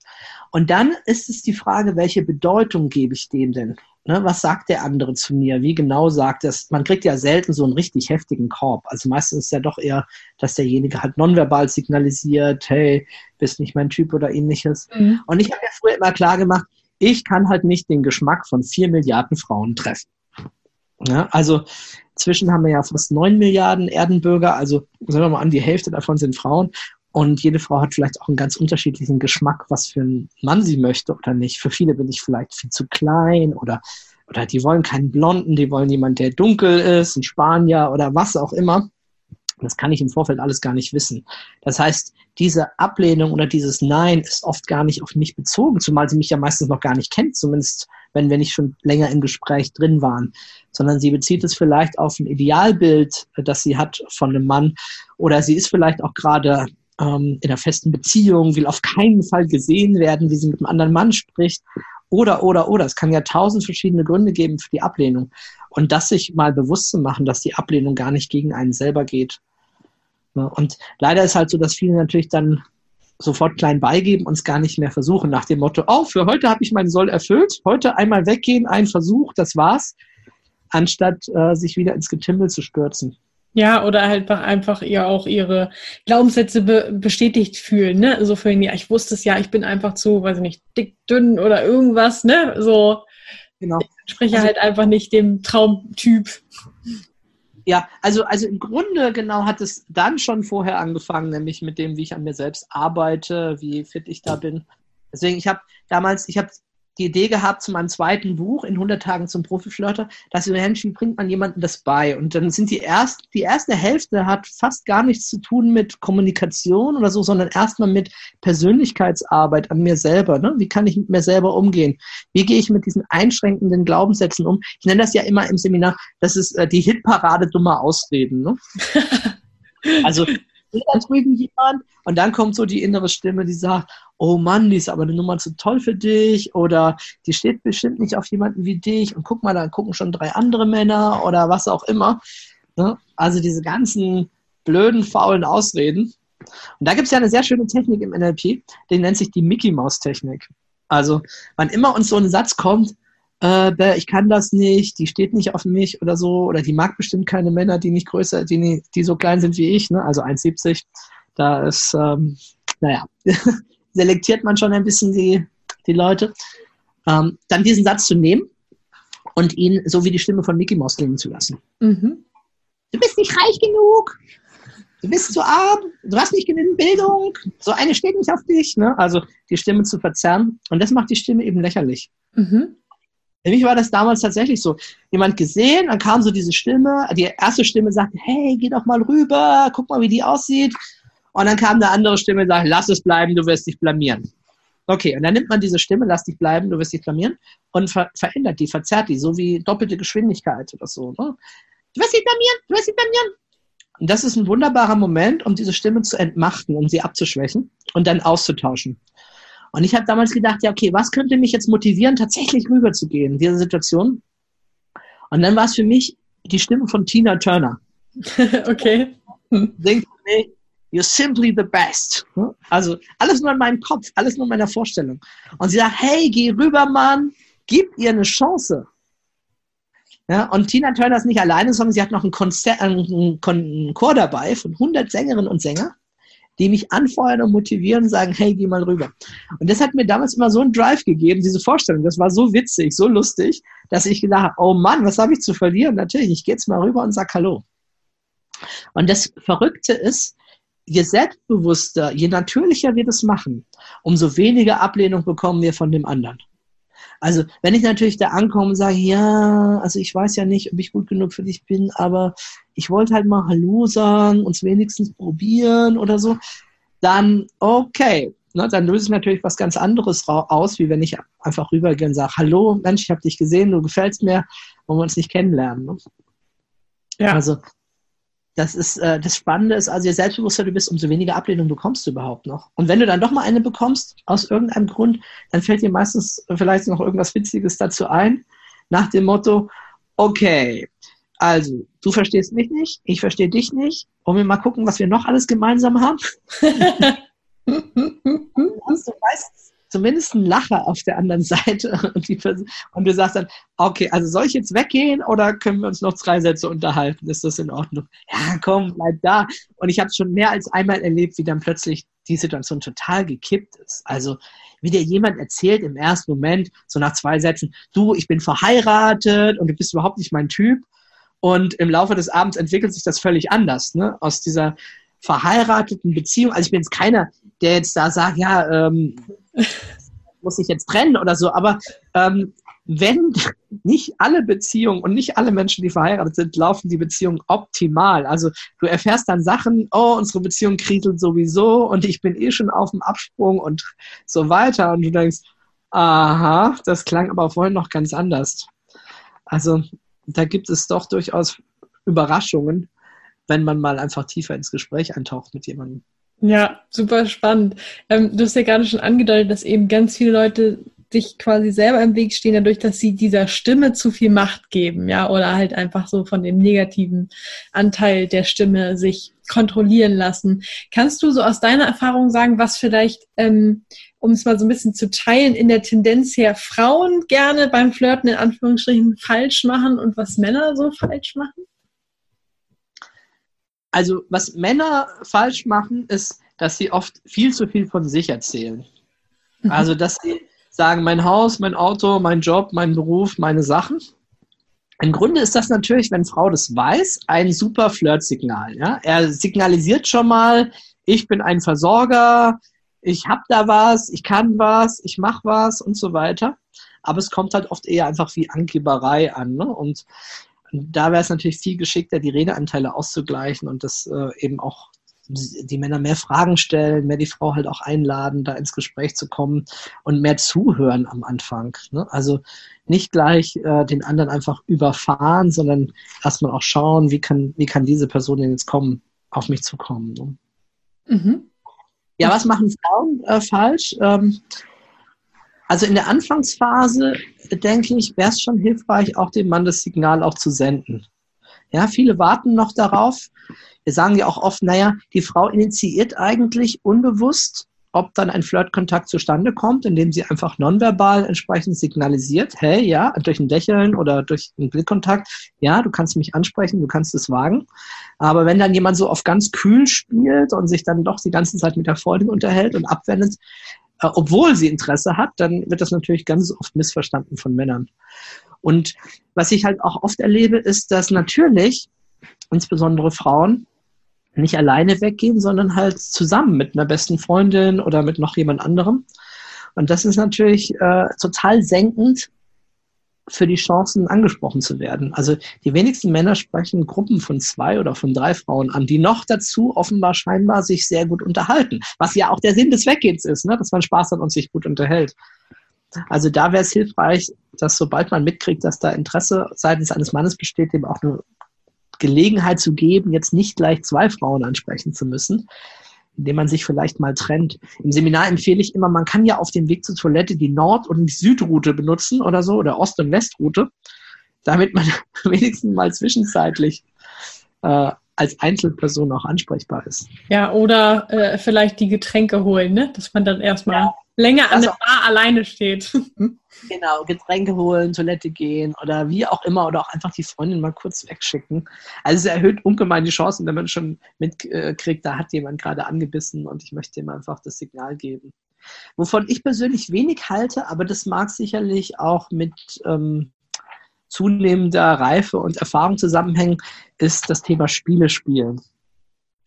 Und dann ist es die Frage, welche Bedeutung gebe ich dem denn? Ne, was sagt der andere zu mir? Wie genau sagt es? Man kriegt ja selten so einen richtig heftigen Korb. Also meistens ist es ja doch eher, dass derjenige halt nonverbal signalisiert, hey, bist nicht mein Typ oder ähnliches. Mhm. Und ich habe ja früher immer klar gemacht, ich kann halt nicht den Geschmack von vier Milliarden Frauen treffen. Ja, also Inzwischen haben wir ja fast neun Milliarden Erdenbürger, also sagen wir mal an, die Hälfte davon sind Frauen. Und jede Frau hat vielleicht auch einen ganz unterschiedlichen Geschmack, was für einen Mann sie möchte oder nicht. Für viele bin ich vielleicht viel zu klein oder, oder die wollen keinen Blonden, die wollen jemanden, der dunkel ist, ein Spanier oder was auch immer. Das kann ich im Vorfeld alles gar nicht wissen. Das heißt, diese Ablehnung oder dieses Nein ist oft gar nicht auf mich bezogen, zumal sie mich ja meistens noch gar nicht kennt, zumindest wenn wir nicht schon länger im Gespräch drin waren, sondern sie bezieht es vielleicht auf ein Idealbild, das sie hat von einem Mann oder sie ist vielleicht auch gerade ähm, in einer festen Beziehung, will auf keinen Fall gesehen werden, wie sie mit einem anderen Mann spricht oder, oder, oder. Es kann ja tausend verschiedene Gründe geben für die Ablehnung. Und das sich mal bewusst zu machen, dass die Ablehnung gar nicht gegen einen selber geht. Und leider ist halt so, dass viele natürlich dann sofort klein beigeben und es gar nicht mehr versuchen, nach dem Motto, oh, für heute habe ich meinen Soll erfüllt, heute einmal weggehen, ein Versuch, das war's, anstatt äh, sich wieder ins Getimmel zu stürzen. Ja, oder halt einfach ihr auch ihre Glaubenssätze be bestätigt fühlen, ne? So für ihn, ja, ich wusste es ja, ich bin einfach zu, weiß ich nicht, dick, dünn oder irgendwas, ne? So. Genau. Ich spreche also, halt einfach nicht dem Traumtyp. Ja, also, also im Grunde genau hat es dann schon vorher angefangen, nämlich mit dem, wie ich an mir selbst arbeite, wie fit ich da bin. Deswegen, ich habe damals, ich habe die Idee gehabt zu meinem zweiten Buch in 100 Tagen zum Profiflirter, dass ich Mensch, wie bringt man jemandem das bei? Und dann sind die erst, die erste Hälfte hat fast gar nichts zu tun mit Kommunikation oder so, sondern erstmal mit Persönlichkeitsarbeit an mir selber. Ne? Wie kann ich mit mir selber umgehen? Wie gehe ich mit diesen einschränkenden Glaubenssätzen um? Ich nenne das ja immer im Seminar, das ist äh, die Hitparade dummer Ausreden. Ne? also da drüben jemand und dann kommt so die innere Stimme, die sagt, oh Mann, die ist aber eine Nummer zu toll für dich oder die steht bestimmt nicht auf jemanden wie dich und guck mal, da gucken schon drei andere Männer oder was auch immer. Ne? Also diese ganzen blöden, faulen Ausreden. Und da gibt es ja eine sehr schöne Technik im NLP, die nennt sich die Mickey Maus Technik. Also, wann immer uns so ein Satz kommt, äh, ich kann das nicht, die steht nicht auf mich oder so, oder die mag bestimmt keine Männer, die nicht größer, die, die so klein sind wie ich, ne? also 1,70. Da ist, ähm, naja, selektiert man schon ein bisschen die, die Leute. Ähm, dann diesen Satz zu nehmen und ihn so wie die Stimme von Mickey Mouse klingen zu lassen. Mhm. Du bist nicht reich genug, du bist zu arm, du hast nicht genügend Bildung, so eine steht nicht auf dich. Ne? Also die Stimme zu verzerren und das macht die Stimme eben lächerlich. Mhm. Mich war das damals tatsächlich so. Jemand gesehen, dann kam so diese Stimme, die erste Stimme sagte, hey, geh doch mal rüber, guck mal, wie die aussieht. Und dann kam eine andere Stimme und sagt, lass es bleiben, du wirst dich blamieren. Okay, und dann nimmt man diese Stimme, lass dich bleiben, du wirst dich blamieren und ver verändert die, verzerrt die, so wie doppelte Geschwindigkeit oder so. Ne? Du wirst dich blamieren, du wirst dich blamieren. Und das ist ein wunderbarer Moment, um diese Stimme zu entmachten, um sie abzuschwächen und dann auszutauschen. Und ich habe damals gedacht, ja, okay, was könnte mich jetzt motivieren, tatsächlich rüberzugehen in dieser Situation? Und dann war es für mich die Stimme von Tina Turner. okay. Denkt mir, you're simply the best. Also alles nur in meinem Kopf, alles nur in meiner Vorstellung. Und sie sagt, hey, geh rüber, Mann, gib ihr eine Chance. Ja, und Tina Turner ist nicht alleine, sondern sie hat noch einen, Konzert, einen Chor dabei von 100 Sängerinnen und Sängern, die mich anfeuern und motivieren und sagen, hey, geh mal rüber. Und das hat mir damals immer so einen Drive gegeben, diese Vorstellung. Das war so witzig, so lustig, dass ich gedacht habe, oh Mann, was habe ich zu verlieren? Natürlich, ich gehe jetzt mal rüber und sag Hallo. Und das Verrückte ist, je selbstbewusster, je natürlicher wir das machen, umso weniger Ablehnung bekommen wir von dem anderen. Also wenn ich natürlich da ankomme und sage, ja, also ich weiß ja nicht, ob ich gut genug für dich bin, aber ich wollte halt mal Hallo sagen, uns wenigstens probieren oder so, dann okay. Ne, dann löse ich natürlich was ganz anderes aus, wie wenn ich einfach rübergehe und sage, hallo, Mensch, ich habe dich gesehen, du gefällst mir, wollen wir uns nicht kennenlernen. Ne? Ja. Also das ist äh, das Spannende ist, also je selbstbewusster du bist, umso weniger Ablehnung bekommst du überhaupt noch. Und wenn du dann doch mal eine bekommst, aus irgendeinem Grund, dann fällt dir meistens vielleicht noch irgendwas Witziges dazu ein, nach dem Motto, okay, also du verstehst mich nicht, ich verstehe dich nicht, wollen wir mal gucken, was wir noch alles gemeinsam haben? du weißt, zumindest ein Lacher auf der anderen Seite. Und, die, und du sagst dann, okay, also soll ich jetzt weggehen oder können wir uns noch drei Sätze unterhalten? Ist das in Ordnung? Ja, komm, bleib da. Und ich habe schon mehr als einmal erlebt, wie dann plötzlich die Situation total gekippt ist. Also wie dir jemand erzählt im ersten Moment, so nach zwei Sätzen, du, ich bin verheiratet und du bist überhaupt nicht mein Typ. Und im Laufe des Abends entwickelt sich das völlig anders, ne? Aus dieser verheirateten Beziehung. Also ich bin jetzt keiner, der jetzt da sagt, ja, ähm, muss sich jetzt trennen oder so, aber ähm, wenn nicht alle Beziehungen und nicht alle Menschen, die verheiratet sind, laufen die Beziehungen optimal. Also du erfährst dann Sachen, oh, unsere Beziehung kriselt sowieso und ich bin eh schon auf dem Absprung und so weiter. Und du denkst, aha, das klang aber vorhin noch ganz anders. Also da gibt es doch durchaus Überraschungen, wenn man mal einfach tiefer ins Gespräch eintaucht mit jemandem. Ja, super spannend. Ähm, du hast ja gerade schon angedeutet, dass eben ganz viele Leute sich quasi selber im Weg stehen, dadurch, dass sie dieser Stimme zu viel Macht geben, ja, oder halt einfach so von dem negativen Anteil der Stimme sich kontrollieren lassen. Kannst du so aus deiner Erfahrung sagen, was vielleicht, ähm, um es mal so ein bisschen zu teilen, in der Tendenz her Frauen gerne beim Flirten in Anführungsstrichen falsch machen und was Männer so falsch machen? Also was Männer falsch machen, ist, dass sie oft viel zu viel von sich erzählen. Mhm. Also, dass sie sagen, mein Haus, mein Auto, mein Job, mein Beruf, meine Sachen. Im Grunde ist das natürlich, wenn Frau das weiß, ein super Flirtsignal. Ja? Er signalisiert schon mal, ich bin ein Versorger, ich habe da was, ich kann was, ich mache was und so weiter. Aber es kommt halt oft eher einfach wie Angeberei an. Ne? Und da wäre es natürlich viel geschickter, die Redeanteile auszugleichen und das äh, eben auch die Männer mehr Fragen stellen, mehr die Frau halt auch einladen, da ins Gespräch zu kommen und mehr zuhören am Anfang. Ne? Also nicht gleich äh, den anderen einfach überfahren, sondern erstmal auch schauen, wie kann, wie kann diese Person denn jetzt kommen, auf mich zukommen. Ne? Mhm. Ja, was machen Frauen äh, falsch? Ähm, also in der Anfangsphase, denke ich, wäre es schon hilfreich, auch dem Mann das Signal auch zu senden. Ja, viele warten noch darauf. Wir sagen ja auch oft, naja, die Frau initiiert eigentlich unbewusst, ob dann ein Flirtkontakt zustande kommt, indem sie einfach nonverbal entsprechend signalisiert, hey, ja, durch ein Lächeln oder durch einen Blickkontakt, ja, du kannst mich ansprechen, du kannst es wagen. Aber wenn dann jemand so auf ganz kühl spielt und sich dann doch die ganze Zeit mit der Freundin unterhält und abwendet, äh, obwohl sie Interesse hat, dann wird das natürlich ganz oft missverstanden von Männern. Und was ich halt auch oft erlebe, ist, dass natürlich insbesondere Frauen nicht alleine weggehen, sondern halt zusammen mit einer besten Freundin oder mit noch jemand anderem. Und das ist natürlich äh, total senkend für die Chancen angesprochen zu werden. Also die wenigsten Männer sprechen Gruppen von zwei oder von drei Frauen an, die noch dazu offenbar scheinbar sich sehr gut unterhalten, was ja auch der Sinn des Weggehens ist, ne? dass man Spaß hat und sich gut unterhält. Also da wäre es hilfreich, dass sobald man mitkriegt, dass da Interesse seitens eines Mannes besteht, dem auch eine Gelegenheit zu geben, jetzt nicht gleich zwei Frauen ansprechen zu müssen. Indem man sich vielleicht mal trennt. Im Seminar empfehle ich immer, man kann ja auf dem Weg zur Toilette die Nord- und die Südroute benutzen oder so, oder Ost- und Westroute, damit man wenigstens mal zwischenzeitlich äh, als Einzelperson auch ansprechbar ist. Ja, oder äh, vielleicht die Getränke holen, ne? dass man dann erstmal ja. länger an der Bar alleine steht. Genau, Getränke holen, Toilette gehen oder wie auch immer oder auch einfach die Freundin mal kurz wegschicken. Also es erhöht ungemein die Chancen, wenn man schon mitkriegt, da hat jemand gerade angebissen und ich möchte ihm einfach das Signal geben. Wovon ich persönlich wenig halte, aber das mag sicherlich auch mit ähm, zunehmender Reife und Erfahrung zusammenhängen, ist das Thema Spiele spielen.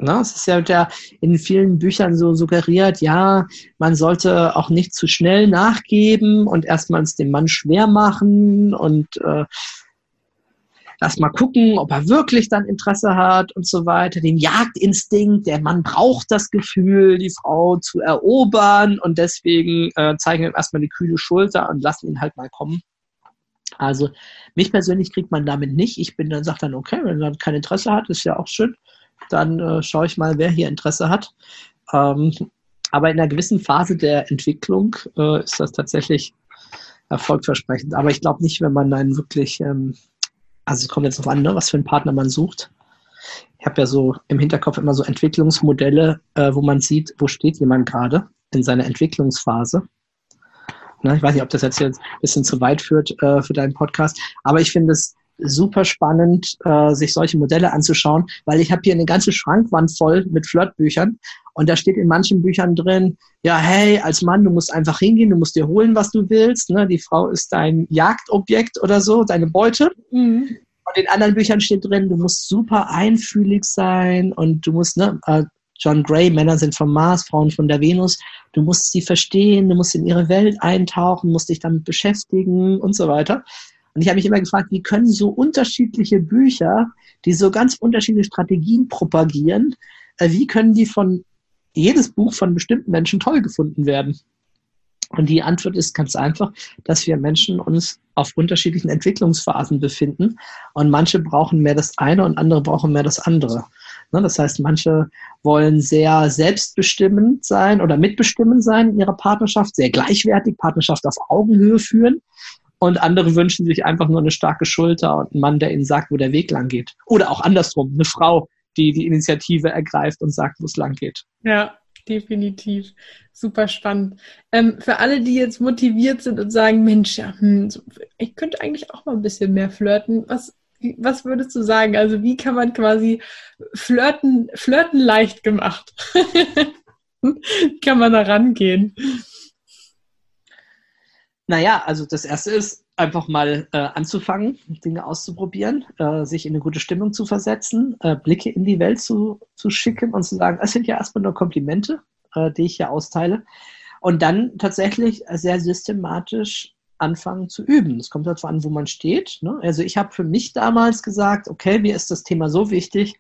Na, es ist ja in vielen Büchern so suggeriert, ja, man sollte auch nicht zu schnell nachgeben und erstmal es dem Mann schwer machen und äh, mal gucken, ob er wirklich dann Interesse hat und so weiter. Den Jagdinstinkt, der Mann braucht das Gefühl, die Frau zu erobern und deswegen äh, zeigen wir ihm erstmal die kühle Schulter und lassen ihn halt mal kommen. Also mich persönlich kriegt man damit nicht. Ich bin dann, sagt dann, okay, wenn er kein Interesse hat, ist ja auch schön. Dann äh, schaue ich mal, wer hier Interesse hat. Ähm, aber in einer gewissen Phase der Entwicklung äh, ist das tatsächlich erfolgversprechend. Aber ich glaube nicht, wenn man einen wirklich, ähm, also es kommt jetzt darauf an, ne, was für einen Partner man sucht. Ich habe ja so im Hinterkopf immer so Entwicklungsmodelle, äh, wo man sieht, wo steht jemand gerade in seiner Entwicklungsphase. Ne? Ich weiß nicht, ob das jetzt, jetzt ein bisschen zu weit führt äh, für deinen Podcast, aber ich finde es super spannend, äh, sich solche Modelle anzuschauen, weil ich habe hier eine ganze Schrankwand voll mit Flirtbüchern und da steht in manchen Büchern drin, ja, hey, als Mann, du musst einfach hingehen, du musst dir holen, was du willst. Ne? Die Frau ist dein Jagdobjekt oder so, deine Beute. Mhm. Und in anderen Büchern steht drin, du musst super einfühlig sein und du musst, ne, äh, John Gray, Männer sind vom Mars, Frauen von der Venus. Du musst sie verstehen, du musst in ihre Welt eintauchen, musst dich damit beschäftigen und so weiter. Und ich habe mich immer gefragt, wie können so unterschiedliche Bücher, die so ganz unterschiedliche Strategien propagieren, äh, wie können die von jedes Buch von bestimmten Menschen toll gefunden werden? Und die Antwort ist ganz einfach, dass wir Menschen uns auf unterschiedlichen Entwicklungsphasen befinden und manche brauchen mehr das eine und andere brauchen mehr das andere. Ne, das heißt, manche wollen sehr selbstbestimmend sein oder mitbestimmend sein in ihrer Partnerschaft, sehr gleichwertig, Partnerschaft auf Augenhöhe führen. Und andere wünschen sich einfach nur eine starke Schulter und einen Mann, der ihnen sagt, wo der Weg lang geht. Oder auch andersrum, eine Frau, die die Initiative ergreift und sagt, wo es lang geht. Ja, definitiv. Super spannend. Ähm, für alle, die jetzt motiviert sind und sagen, Mensch, ja, hm, ich könnte eigentlich auch mal ein bisschen mehr flirten. Was, was würdest du sagen? Also wie kann man quasi flirten, flirten leicht gemacht? wie kann man da rangehen? Naja, also das erste ist einfach mal äh, anzufangen, Dinge auszuprobieren, äh, sich in eine gute Stimmung zu versetzen, äh, Blicke in die Welt zu, zu schicken und zu sagen, es sind ja erstmal nur Komplimente, äh, die ich hier austeile. Und dann tatsächlich sehr systematisch anfangen zu üben. Es kommt darauf an, wo man steht. Ne? Also ich habe für mich damals gesagt, okay, mir ist das Thema so wichtig,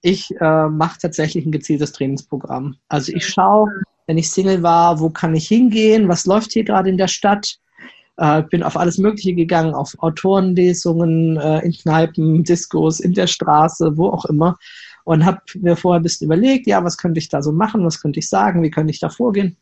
ich äh, mache tatsächlich ein gezieltes Trainingsprogramm. Also ich schaue, wenn ich Single war, wo kann ich hingehen, was läuft hier gerade in der Stadt. Äh, bin auf alles Mögliche gegangen, auf Autorenlesungen, äh, in Kneipen, Diskos, in der Straße, wo auch immer. Und habe mir vorher ein bisschen überlegt, ja, was könnte ich da so machen, was könnte ich sagen, wie könnte ich da vorgehen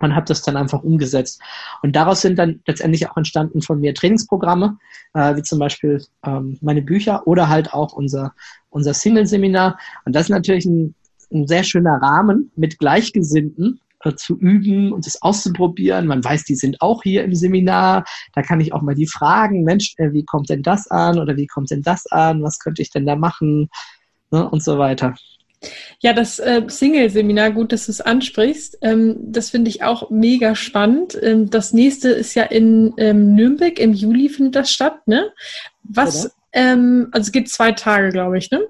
und habe das dann einfach umgesetzt. Und daraus sind dann letztendlich auch entstanden von mir Trainingsprogramme, äh, wie zum Beispiel ähm, meine Bücher oder halt auch unser, unser Single-Seminar. Und das ist natürlich ein, ein sehr schöner Rahmen mit Gleichgesinnten äh, zu üben und das auszuprobieren. Man weiß, die sind auch hier im Seminar. Da kann ich auch mal die fragen, Mensch, äh, wie kommt denn das an oder wie kommt denn das an? Was könnte ich denn da machen? Ne, und so weiter. Ja, das äh, Single-Seminar, gut, dass du es ansprichst. Ähm, das finde ich auch mega spannend. Ähm, das nächste ist ja in ähm, Nürnberg, im Juli findet das statt, ne? Was, ähm, also es geht zwei Tage, glaube ich, ne?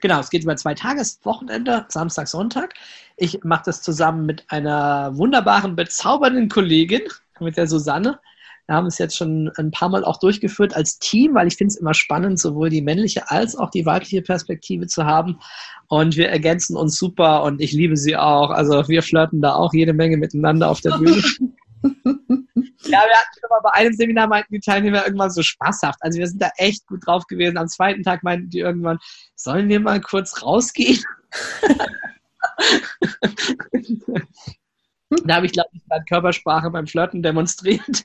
Genau, es geht über zwei Tage, es ist Wochenende, Samstag, Sonntag. Ich mache das zusammen mit einer wunderbaren, bezaubernden Kollegin, mit der Susanne. Wir haben es jetzt schon ein paar Mal auch durchgeführt als Team, weil ich finde es immer spannend, sowohl die männliche als auch die weibliche Perspektive zu haben. Und wir ergänzen uns super und ich liebe sie auch. Also wir flirten da auch jede Menge miteinander auf der Bühne. ja, wir hatten schon mal bei einem Seminar meinten die Teilnehmer irgendwann so spaßhaft. Also wir sind da echt gut drauf gewesen. Am zweiten Tag meinten die irgendwann, sollen wir mal kurz rausgehen? da habe ich, glaube ich, gerade Körpersprache beim Flirten demonstriert.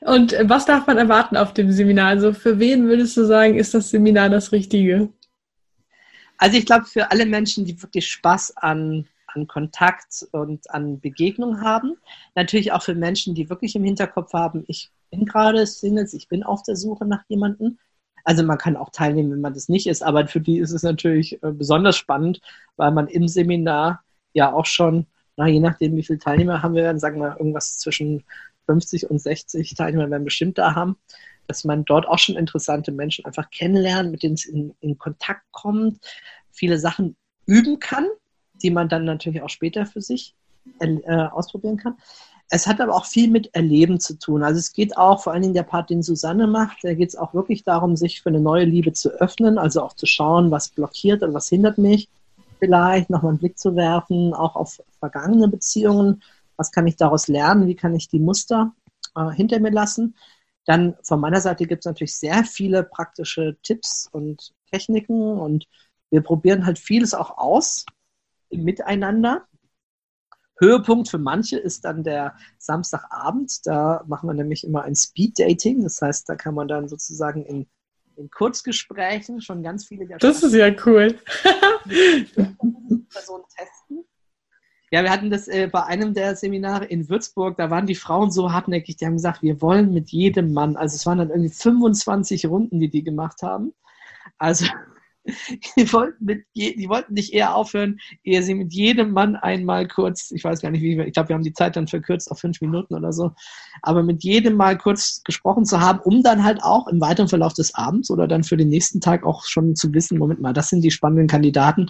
Und was darf man erwarten auf dem Seminar? Also für wen würdest du sagen, ist das Seminar das Richtige? Also ich glaube, für alle Menschen, die wirklich Spaß an, an Kontakt und an Begegnung haben. Natürlich auch für Menschen, die wirklich im Hinterkopf haben, ich bin gerade Singles, ich bin auf der Suche nach jemandem. Also man kann auch teilnehmen, wenn man das nicht ist, aber für die ist es natürlich äh, besonders spannend, weil man im Seminar ja auch schon, na, je nachdem, wie viele Teilnehmer haben wir, dann sagen wir irgendwas zwischen 50 und 60 Teilnehmer werden bestimmt da haben, dass man dort auch schon interessante Menschen einfach kennenlernt, mit denen es in, in Kontakt kommt, viele Sachen üben kann, die man dann natürlich auch später für sich äh, ausprobieren kann. Es hat aber auch viel mit Erleben zu tun. Also es geht auch, vor allen Dingen der Part, den Susanne macht, da geht es auch wirklich darum, sich für eine neue Liebe zu öffnen, also auch zu schauen, was blockiert und was hindert mich vielleicht, nochmal einen Blick zu werfen, auch auf vergangene Beziehungen, was kann ich daraus lernen, wie kann ich die Muster äh, hinter mir lassen. Dann von meiner Seite gibt es natürlich sehr viele praktische Tipps und Techniken und wir probieren halt vieles auch aus miteinander. Höhepunkt für manche ist dann der Samstagabend. Da machen wir nämlich immer ein Speed-Dating. Das heißt, da kann man dann sozusagen in, in Kurzgesprächen schon ganz viele der Das ist ja cool. Personen testen. Ja, wir hatten das äh, bei einem der Seminare in Würzburg, da waren die Frauen so hartnäckig, die haben gesagt, wir wollen mit jedem Mann, also es waren dann irgendwie 25 Runden, die die gemacht haben. Also die wollten, mit, die wollten nicht eher aufhören, ehe sie mit jedem Mann einmal kurz, ich weiß gar nicht wie, ich glaube, wir haben die Zeit dann verkürzt auf fünf Minuten oder so, aber mit jedem mal kurz gesprochen zu haben, um dann halt auch im weiteren Verlauf des Abends oder dann für den nächsten Tag auch schon zu wissen, Moment mal, das sind die spannenden Kandidaten,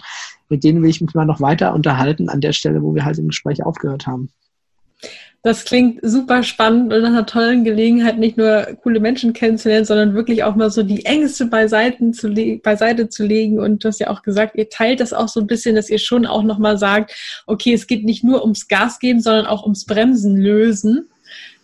mit denen will ich mich mal noch weiter unterhalten an der Stelle, wo wir halt im Gespräch aufgehört haben. Das klingt super spannend und nach einer tollen Gelegenheit, nicht nur coole Menschen kennenzulernen, sondern wirklich auch mal so die Ängste beiseite zu, beiseite zu legen. Und du hast ja auch gesagt, ihr teilt das auch so ein bisschen, dass ihr schon auch nochmal sagt, okay, es geht nicht nur ums Gas geben, sondern auch ums Bremsen lösen.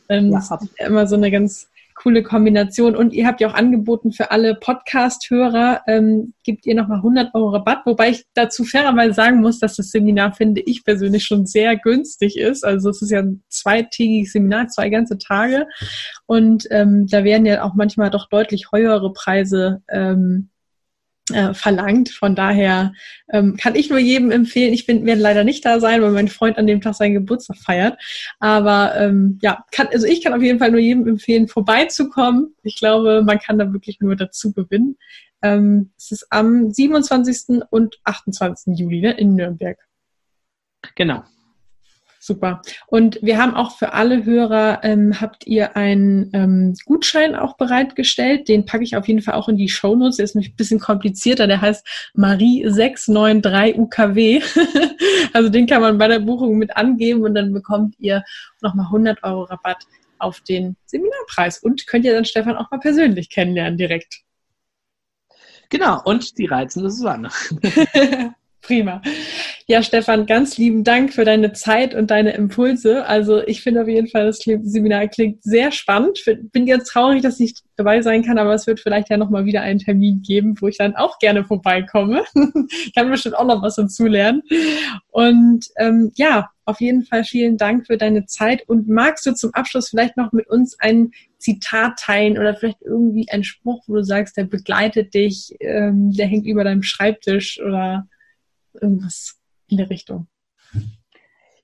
Ähm, ja, das ist ja immer so eine ganz coole Kombination. Und ihr habt ja auch angeboten für alle Podcast-Hörer, ähm, gibt ihr nochmal 100 Euro Rabatt, wobei ich dazu fairerweise sagen muss, dass das Seminar, finde ich persönlich, schon sehr günstig ist. Also es ist ja ein zweitägiges Seminar, zwei ganze Tage. Und ähm, da werden ja auch manchmal doch deutlich höhere Preise ähm, äh, verlangt. Von daher ähm, kann ich nur jedem empfehlen. Ich bin, werde leider nicht da sein, weil mein Freund an dem Tag seinen Geburtstag feiert. Aber ähm, ja, kann, also ich kann auf jeden Fall nur jedem empfehlen, vorbeizukommen. Ich glaube, man kann da wirklich nur dazu gewinnen. Ähm, es ist am 27. und 28. Juli ne, in Nürnberg. Genau. Super. Und wir haben auch für alle Hörer, ähm, habt ihr einen ähm, Gutschein auch bereitgestellt. Den packe ich auf jeden Fall auch in die Show Notes. Der ist nämlich ein bisschen komplizierter. Der heißt Marie 693 UKW. also den kann man bei der Buchung mit angeben und dann bekommt ihr nochmal 100 Euro Rabatt auf den Seminarpreis und könnt ihr dann Stefan auch mal persönlich kennenlernen direkt. Genau, und die reizende Susanne. Prima. Ja, Stefan, ganz lieben Dank für deine Zeit und deine Impulse. Also ich finde auf jeden Fall, das Seminar klingt sehr spannend. Bin jetzt traurig, dass ich dabei sein kann, aber es wird vielleicht ja nochmal wieder einen Termin geben, wo ich dann auch gerne vorbeikomme. kann bestimmt auch noch was dazulernen. Und ähm, ja, auf jeden Fall vielen Dank für deine Zeit. Und magst du zum Abschluss vielleicht noch mit uns ein Zitat teilen oder vielleicht irgendwie ein Spruch, wo du sagst, der begleitet dich, ähm, der hängt über deinem Schreibtisch oder irgendwas in der Richtung.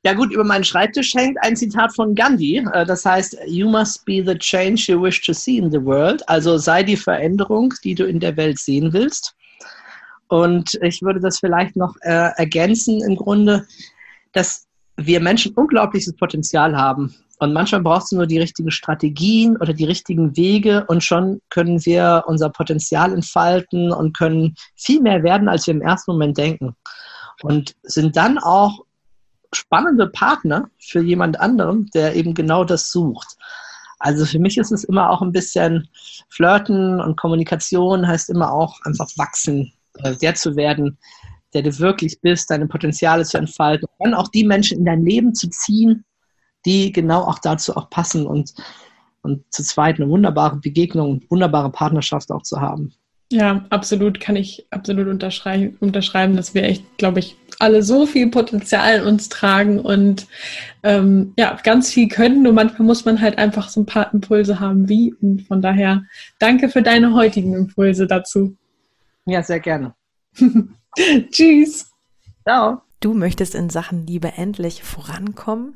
Ja gut, über meinen Schreibtisch hängt ein Zitat von Gandhi. Äh, das heißt, You must be the change you wish to see in the world. Also sei die Veränderung, die du in der Welt sehen willst. Und ich würde das vielleicht noch äh, ergänzen im Grunde, dass wir Menschen unglaubliches Potenzial haben. Und manchmal brauchst du nur die richtigen Strategien oder die richtigen Wege und schon können wir unser Potenzial entfalten und können viel mehr werden, als wir im ersten Moment denken. Und sind dann auch spannende Partner für jemand anderen, der eben genau das sucht. Also für mich ist es immer auch ein bisschen Flirten und Kommunikation heißt immer auch einfach wachsen, äh, der zu werden, der du wirklich bist, deine Potenziale zu entfalten und dann auch die Menschen in dein Leben zu ziehen, die genau auch dazu auch passen und, und zu zweit eine wunderbare Begegnung, wunderbare Partnerschaft auch zu haben. Ja, absolut, kann ich absolut unterschreiben, unterschreiben dass wir echt, glaube ich, alle so viel Potenzial in uns tragen und ähm, ja, ganz viel können. Nur manchmal muss man halt einfach so ein paar Impulse haben, wie. Und von daher danke für deine heutigen Impulse dazu. Ja, sehr gerne. Tschüss. Ciao. Du möchtest in Sachen Liebe endlich vorankommen,